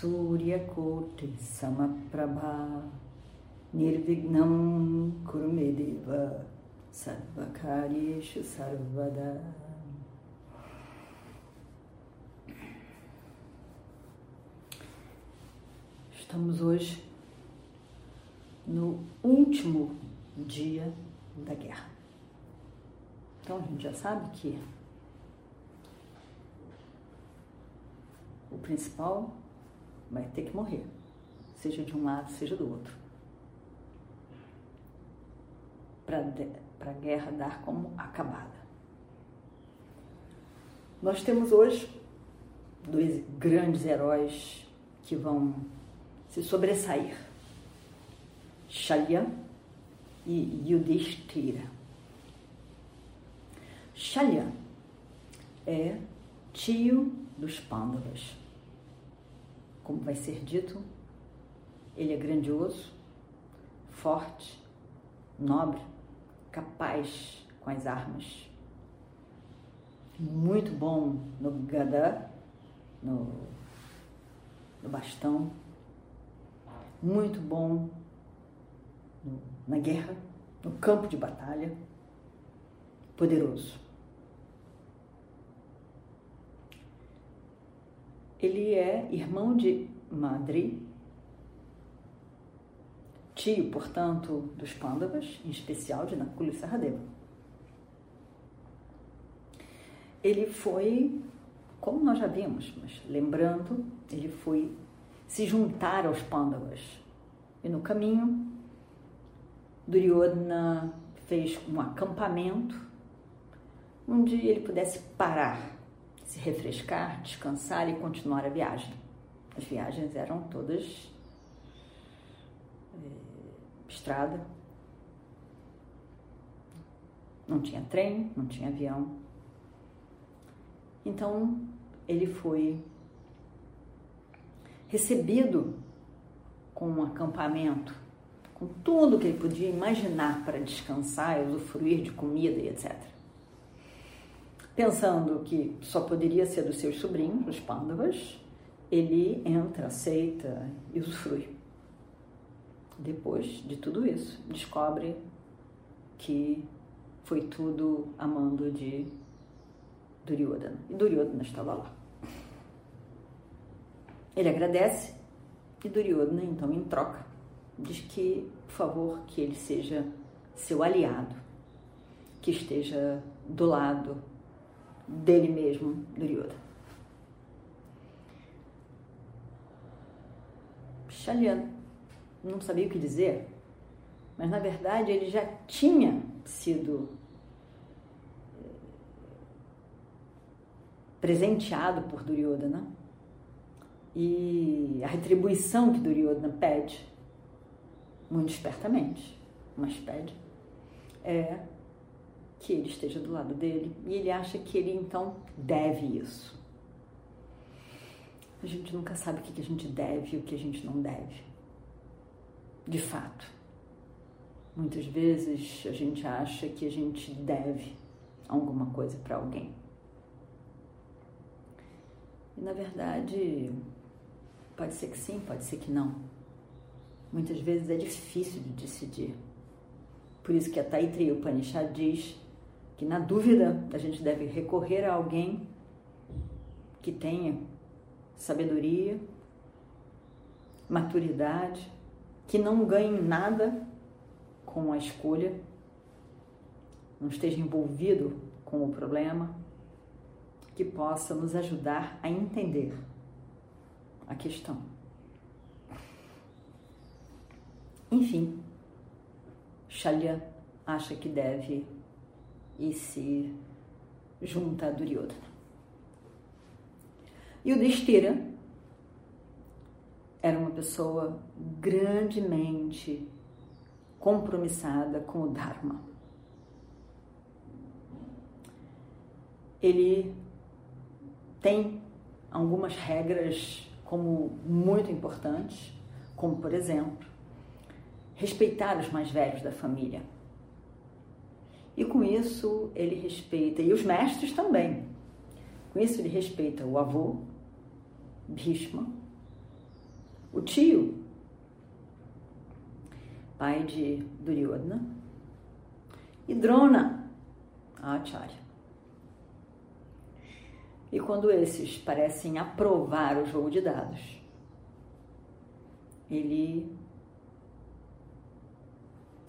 Suryakoti Samaprabha Nirvignam Kurumedeva Sarvakaryeshu Sarvada Estamos hoje no último dia da guerra. Então a gente já sabe que o principal vai ter que morrer, seja de um lado, seja do outro. Para a guerra dar como acabada. Nós temos hoje dois grandes heróis que vão se sobressair. Shalya e Yudhishthira. Shalya é tio dos Pandavas. Como vai ser dito, ele é grandioso, forte, nobre, capaz com as armas. Muito bom no gada, no, no bastão, muito bom no, na guerra, no campo de batalha, poderoso. Ele é irmão de Madri, tio, portanto, dos Pandavas, em especial de Nakula e Saradeva. Ele foi, como nós já vimos, mas lembrando, ele foi se juntar aos Pandavas. E no caminho, Duryodhana fez um acampamento onde ele pudesse parar, se refrescar, descansar e continuar a viagem. As viagens eram todas é, estrada, não tinha trem, não tinha avião. Então ele foi recebido com um acampamento, com tudo que ele podia imaginar para descansar, usufruir de comida e etc. Pensando que só poderia ser dos seus sobrinhos, os Pandavas, ele entra, aceita e usufrui. Depois de tudo isso, descobre que foi tudo a mando de Duryodhana. E Duryodhana estava lá. Ele agradece e Duryodhana, então, em troca, diz que, por favor, que ele seja seu aliado, que esteja do lado dele mesmo, Duryodhana. Shalyan não sabia o que dizer, mas na verdade ele já tinha sido eh, presenteado por Duryodhana e a retribuição que Duryodhana pede, muito espertamente, mas pede, é que ele esteja do lado dele e ele acha que ele então deve isso. A gente nunca sabe o que a gente deve e o que a gente não deve. De fato. Muitas vezes a gente acha que a gente deve alguma coisa para alguém. E na verdade, Pode ser que sim, pode ser que não. Muitas vezes é difícil de decidir. Por isso que a Taitri Upanishad diz que na dúvida a gente deve recorrer a alguém que tenha sabedoria, maturidade, que não ganhe nada com a escolha, não esteja envolvido com o problema, que possa nos ajudar a entender a questão. Enfim, Shalya acha que deve e se junta a Duryodhana. E o Destira era uma pessoa grandemente compromissada com o Dharma. Ele tem algumas regras como muito importantes, como por exemplo, respeitar os mais velhos da família. E com isso ele respeita, e os mestres também. Com isso ele respeita o avô, Bhishma, o tio, pai de Duryodhana, e Drona, a Acharya. E quando esses parecem aprovar o jogo de dados, ele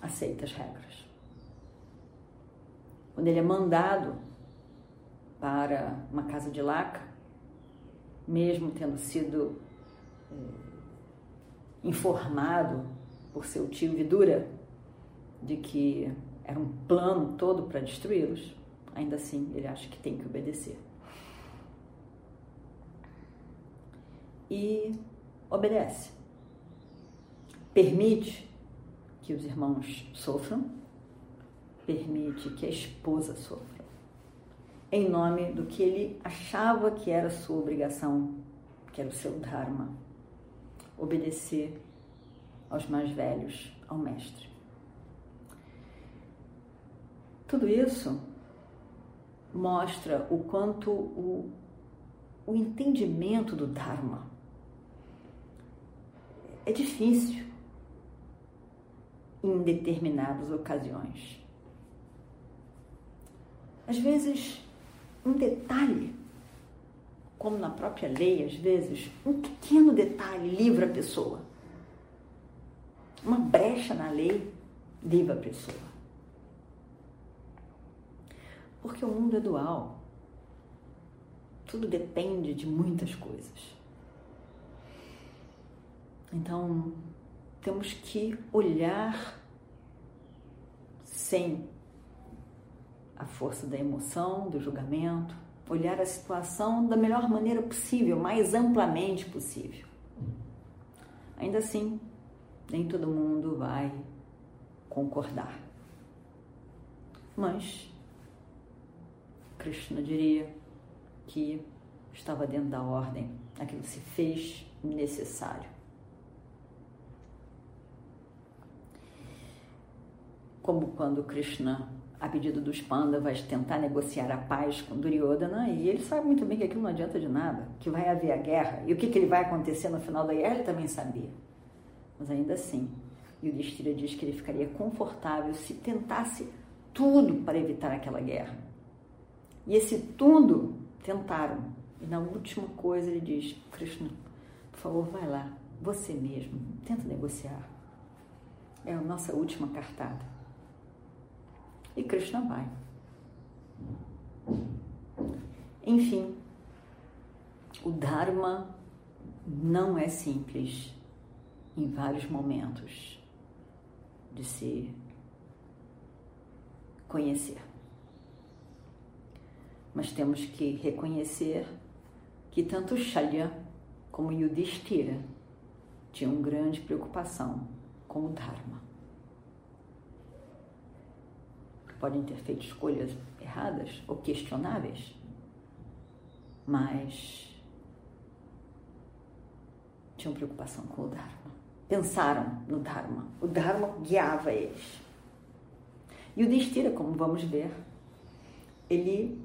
aceita as regras. Quando ele é mandado para uma casa de laca, mesmo tendo sido eh, informado por seu tio Vidura de que era um plano todo para destruí-los, ainda assim ele acha que tem que obedecer. E obedece. Permite que os irmãos sofram, permite que a esposa sofra, em nome do que ele achava que era sua obrigação, que era o seu Dharma obedecer aos mais velhos, ao mestre. Tudo isso mostra o quanto o, o entendimento do Dharma é difícil em determinadas ocasiões. Às vezes, um detalhe como na própria lei, às vezes, um pequeno detalhe livra a pessoa. Uma brecha na lei livra a pessoa. Porque o mundo é dual. Tudo depende de muitas coisas. Então, temos que olhar sem a força da emoção, do julgamento, olhar a situação da melhor maneira possível, mais amplamente possível. Ainda assim, nem todo mundo vai concordar. Mas Krishna diria que estava dentro da ordem, aquilo se fez necessário. Como quando Krishna a pedido dos Pandavas, tentar negociar a paz com Duryodhana, e ele sabe muito bem que aquilo não adianta de nada, que vai haver a guerra, e o que, que ele vai acontecer no final da guerra ele também sabia. Mas ainda assim, Yudhishthira diz que ele ficaria confortável se tentasse tudo para evitar aquela guerra. E esse tudo tentaram. E na última coisa ele diz: Krishna, por favor, vai lá, você mesmo, tenta negociar. É a nossa última cartada. E Krishna vai. Enfim, o Dharma não é simples em vários momentos de se conhecer. Mas temos que reconhecer que tanto Shalya como Yudhishthira tinham grande preocupação com o Dharma podem ter feito escolhas erradas ou questionáveis, mas tinham preocupação com o Dharma. Pensaram no Dharma. O Dharma guiava eles. E o Destira, como vamos ver, ele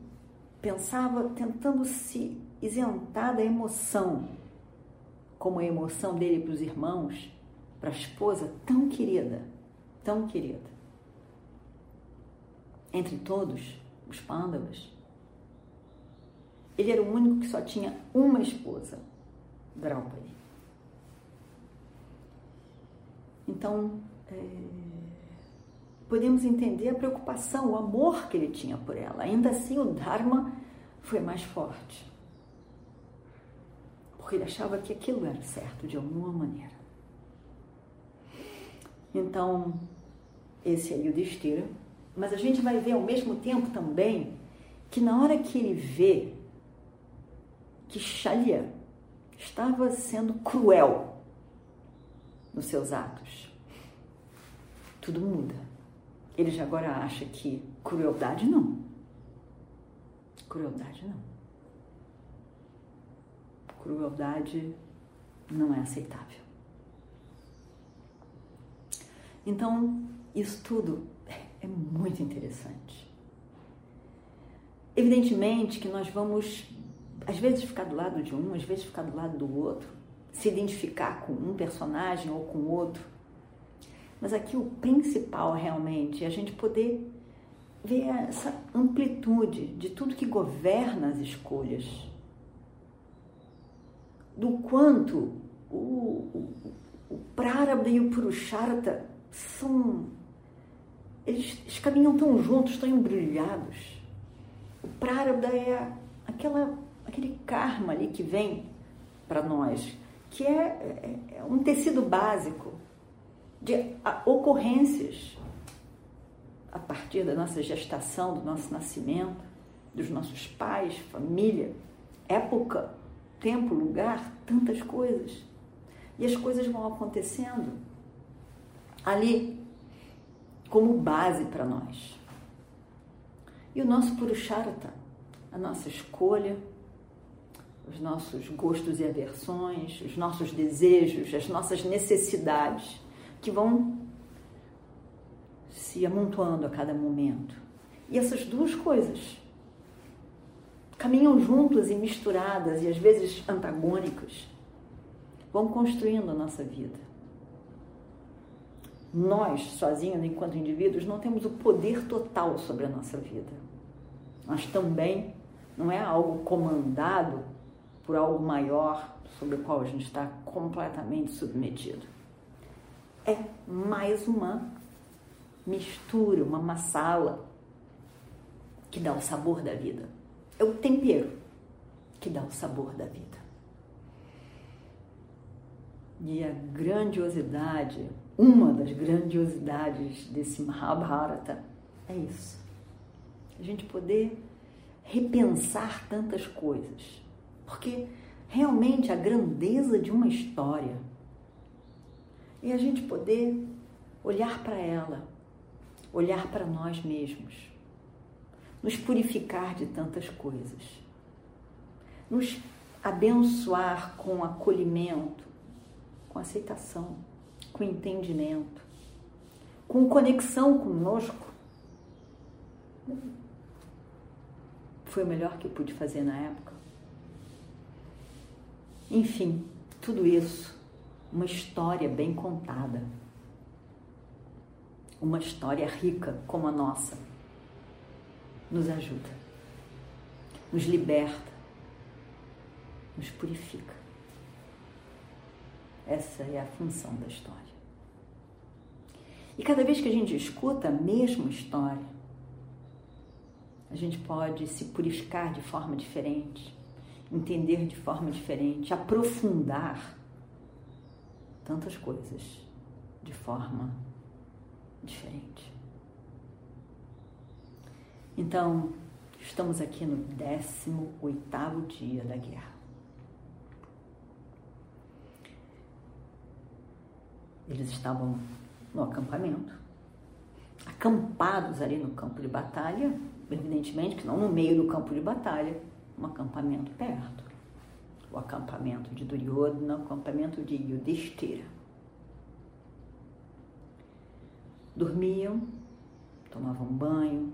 pensava tentando se isentar da emoção, como a emoção dele para os irmãos, para a esposa tão querida, tão querida entre todos os Pandavas, ele era o único que só tinha uma esposa, Draupadi. Então, é, podemos entender a preocupação, o amor que ele tinha por ela. Ainda assim, o Dharma foi mais forte. Porque ele achava que aquilo era certo de alguma maneira. Então, esse é Yudhishthira mas a gente vai ver ao mesmo tempo também que na hora que ele vê que Shalya estava sendo cruel nos seus atos. Tudo muda. Ele já agora acha que crueldade não. Crueldade não. Crueldade não é aceitável. Então, isso tudo é muito interessante. Evidentemente que nós vamos, às vezes, ficar do lado de um, às vezes, ficar do lado do outro, se identificar com um personagem ou com outro. Mas aqui o principal realmente é a gente poder ver essa amplitude de tudo que governa as escolhas. Do quanto o, o, o Prarabdha e o Purushartha são. Eles, caminham tão juntos, tão embrulhados. O Prarabdha é aquela, aquele karma ali que vem para nós, que é, é, é, um tecido básico de ocorrências a partir da nossa gestação, do nosso nascimento, dos nossos pais, família, época, tempo, lugar, tantas coisas. E as coisas vão acontecendo ali como base para nós. E o nosso Purusharata, a nossa escolha, os nossos gostos e aversões, os nossos desejos, as nossas necessidades, que vão se amontoando a cada momento. E essas duas coisas caminham juntas e misturadas e às vezes antagônicas, vão construindo a nossa vida. Nós, sozinhos, enquanto indivíduos, não temos o poder total sobre a nossa vida. Mas também não é algo comandado por algo maior sobre o qual a gente está completamente submetido. É mais uma mistura, uma massala que dá o sabor da vida. É o tempero que dá o sabor da vida. E a grandiosidade, uma das grandiosidades desse Mahabharata é isso. A gente poder repensar tantas coisas. Porque realmente a grandeza de uma história é a gente poder olhar para ela, olhar para nós mesmos, nos purificar de tantas coisas, nos abençoar com acolhimento, com aceitação, com entendimento, com conexão conosco. Foi o melhor que eu pude fazer na época. Enfim, tudo isso, uma história bem contada. Uma história rica como a nossa. Nos ajuda, nos liberta, nos purifica. Essa é a função da história. E cada vez que a gente escuta a mesma história, a gente pode se purificar de forma diferente, entender de forma diferente, aprofundar tantas coisas de forma diferente. Então, estamos aqui no 18º dia da guerra. Eles estavam no acampamento, acampados ali no campo de batalha, evidentemente que não no meio do campo de batalha, um acampamento perto. O acampamento de Duryodhana, o acampamento de Yudhishthira. Dormiam, tomavam banho,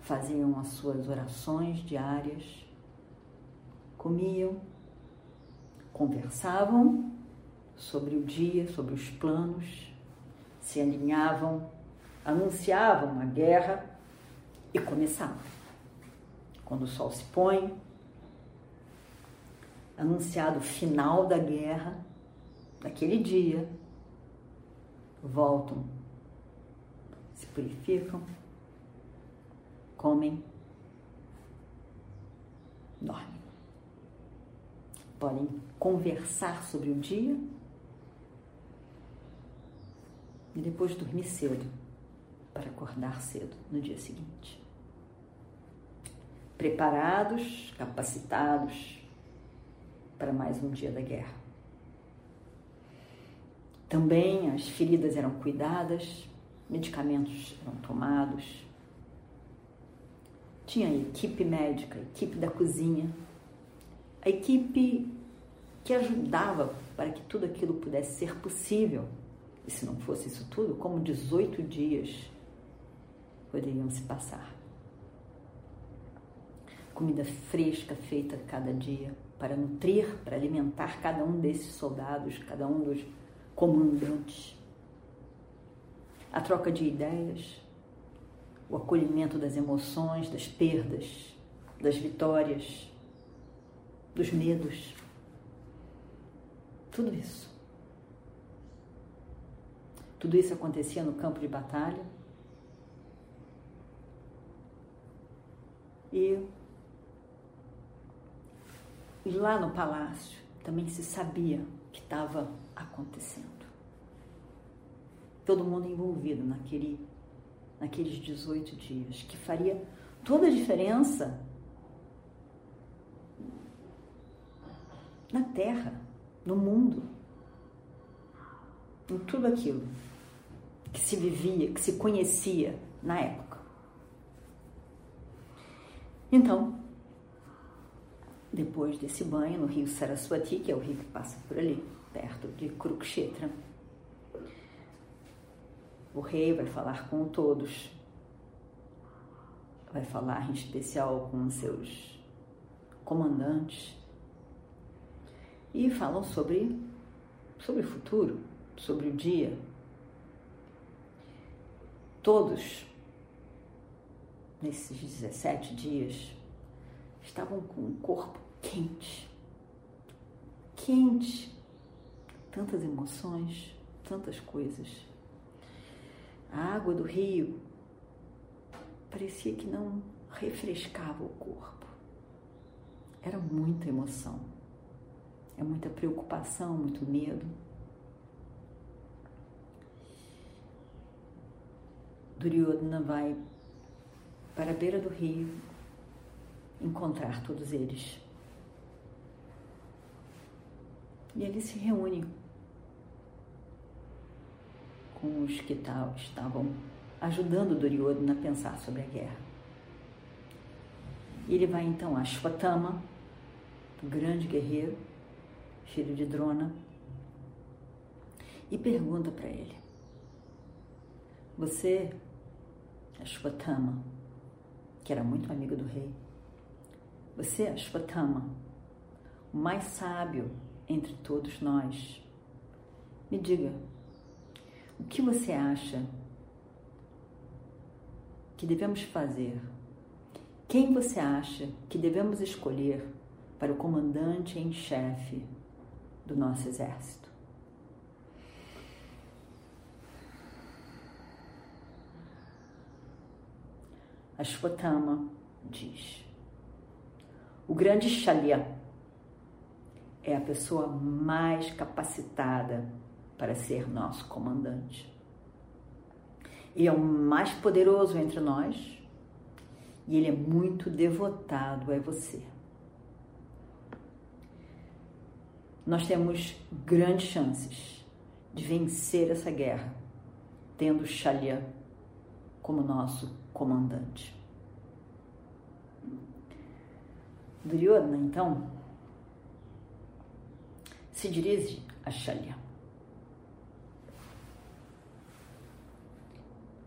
faziam as suas orações diárias, comiam, conversavam sobre o dia, sobre os planos, se alinhavam, anunciavam a guerra e começavam. Quando o sol se põe, anunciado o final da guerra, naquele dia, voltam, se purificam, comem, dormem. Podem conversar sobre o dia e depois dormir cedo para acordar cedo no dia seguinte. Preparados, capacitados para mais um dia da guerra. Também as feridas eram cuidadas, medicamentos eram tomados. Tinha a equipe médica, a equipe da cozinha, a equipe que ajudava para que tudo aquilo pudesse ser possível. E se não fosse isso tudo, como 18 dias poderiam se passar. Comida fresca feita cada dia para nutrir, para alimentar cada um desses soldados, cada um dos comandantes. A troca de ideias, o acolhimento das emoções, das perdas, das vitórias, dos medos. Tudo isso. Tudo isso acontecia no campo de batalha. E lá no palácio também se sabia que estava acontecendo. Todo mundo envolvido naquele, naqueles 18 dias, que faria toda a diferença na terra, no mundo, em tudo aquilo que se vivia, que se conhecia na época. Então, depois desse banho no rio Saraswati, que é o rio que passa por ali, perto de Kurukshetra, o rei vai falar com todos, vai falar em especial com seus comandantes e falam sobre, sobre o futuro, sobre o dia. Todos, nesses 17 dias, estavam com o corpo quente, quente, tantas emoções, tantas coisas. A água do rio parecia que não refrescava o corpo. Era muita emoção, é muita preocupação, muito medo. Duryodhana vai para a beira do rio encontrar todos eles. E ele se reúne com os que estavam ajudando Duryodhana a pensar sobre a guerra. Ele vai então a Ashwatthama, o grande guerreiro, filho de Drona, e pergunta para ele: Você, Ashwatthama, que era muito amigo do rei, você, Ashwatthama, o mais sábio entre todos nós, me diga, o que você acha que devemos fazer? Quem você acha que devemos escolher para o comandante em chefe do nosso exército? Ashwatthama diz: O grande Shalya é a pessoa mais capacitada para ser nosso comandante. Ele é o mais poderoso entre nós e ele é muito devotado a você. Nós temos grandes chances de vencer essa guerra, tendo Shalya como nosso comandante. Duryodhana, então, se dirige a Shalya.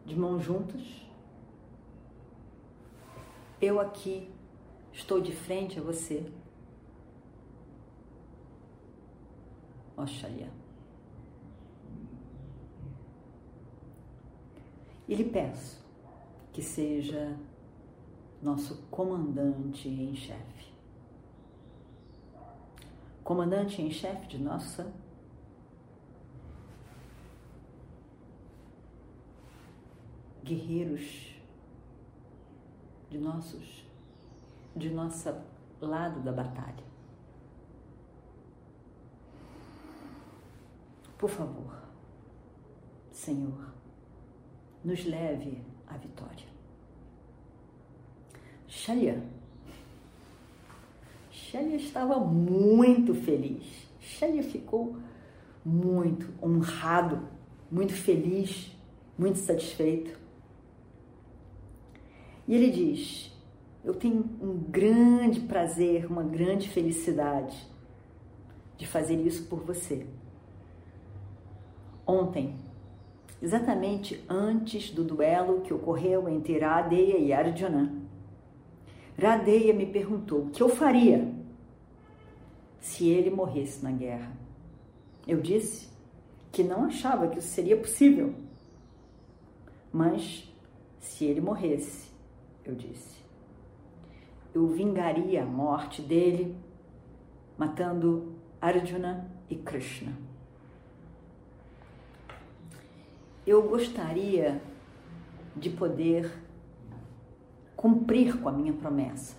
de mãos juntas. Eu aqui estou de frente a você. Oxalha. E lhe peço que seja nosso comandante em chefe. Comandante em chefe de nossa guerreiros de nossos de nossa lado da batalha. Por favor, Senhor, nos leve à vitória. Shalya. Shalya estava muito feliz. Shalya ficou muito honrado, muito feliz, muito satisfeito. E ele diz: Eu tenho um grande prazer, uma grande felicidade de fazer isso por você. Ontem, exatamente antes do duelo que ocorreu entre Radeya e Arjuna, Radeya me perguntou o que eu faria se ele morresse na guerra. Eu disse que não achava que isso seria possível, mas se ele morresse, eu disse, eu vingaria a morte dele matando Arjuna e Krishna. Eu gostaria de poder cumprir com a minha promessa.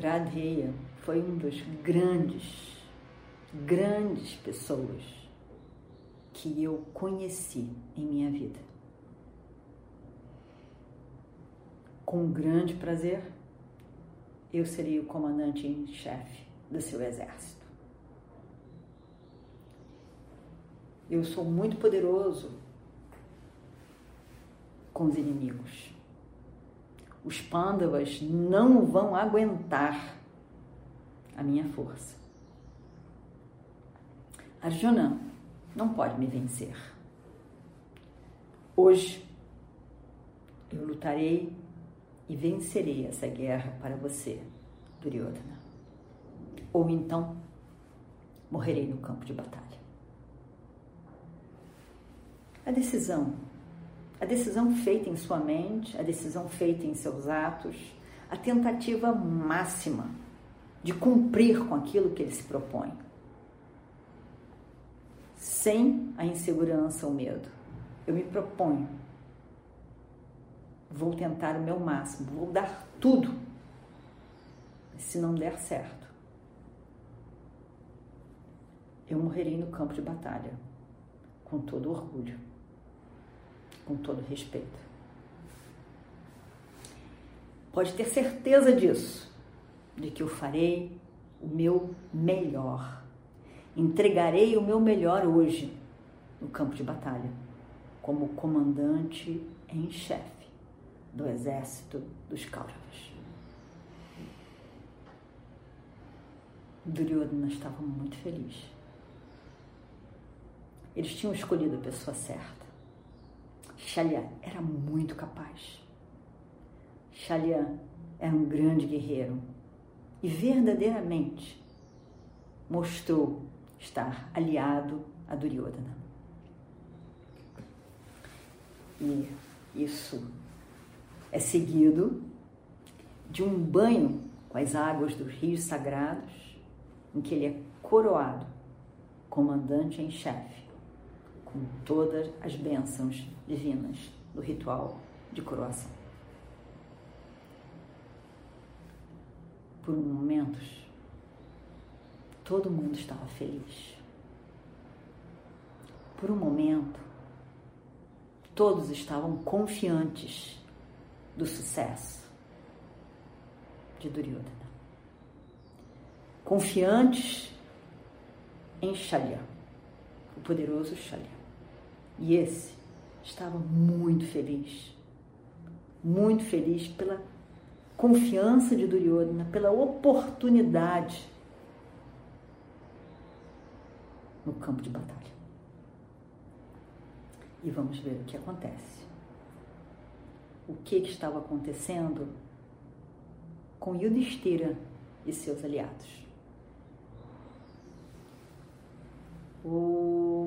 Radheya foi um dos grandes, grandes pessoas que eu conheci em minha vida. Com grande prazer, eu seria o comandante em chefe do seu exército. Eu sou muito poderoso com os inimigos. Os pândavas não vão aguentar a minha força. Arjuna não pode me vencer. Hoje eu lutarei e vencerei essa guerra para você, Duryodhana. Ou então morrerei no campo de batalha. A decisão, a decisão feita em sua mente, a decisão feita em seus atos, a tentativa máxima de cumprir com aquilo que ele se propõe, sem a insegurança ou medo. Eu me proponho vou tentar o meu máximo, vou dar tudo. Se não der certo, eu morrerei no campo de batalha, com todo orgulho, com todo respeito. Pode ter certeza disso, de que eu farei o meu melhor. Entregarei o meu melhor hoje no campo de batalha, como comandante em chefe do exército dos Kauravas. Duryodhana estava muito feliz. Eles tinham escolhido a pessoa certa. Shalya era muito capaz. Shalya era um grande guerreiro e verdadeiramente mostrou estar aliado a Duryodhana. E isso é seguido de um banho com as águas dos rios sagrados, em que ele é coroado comandante em chefe, com todas as bênçãos divinas do ritual de coroação. Por momentos, todo mundo estava feliz. Por um momento, todos estavam confiantes do sucesso de Duryodhana. Confiantes em Shalya, o poderoso Shalya. E esse estava muito feliz, muito feliz pela confiança de Duryodhana, pela oportunidade no campo de batalha. E vamos ver o que acontece o que, que estava acontecendo com Yudhishthira e seus aliados. Om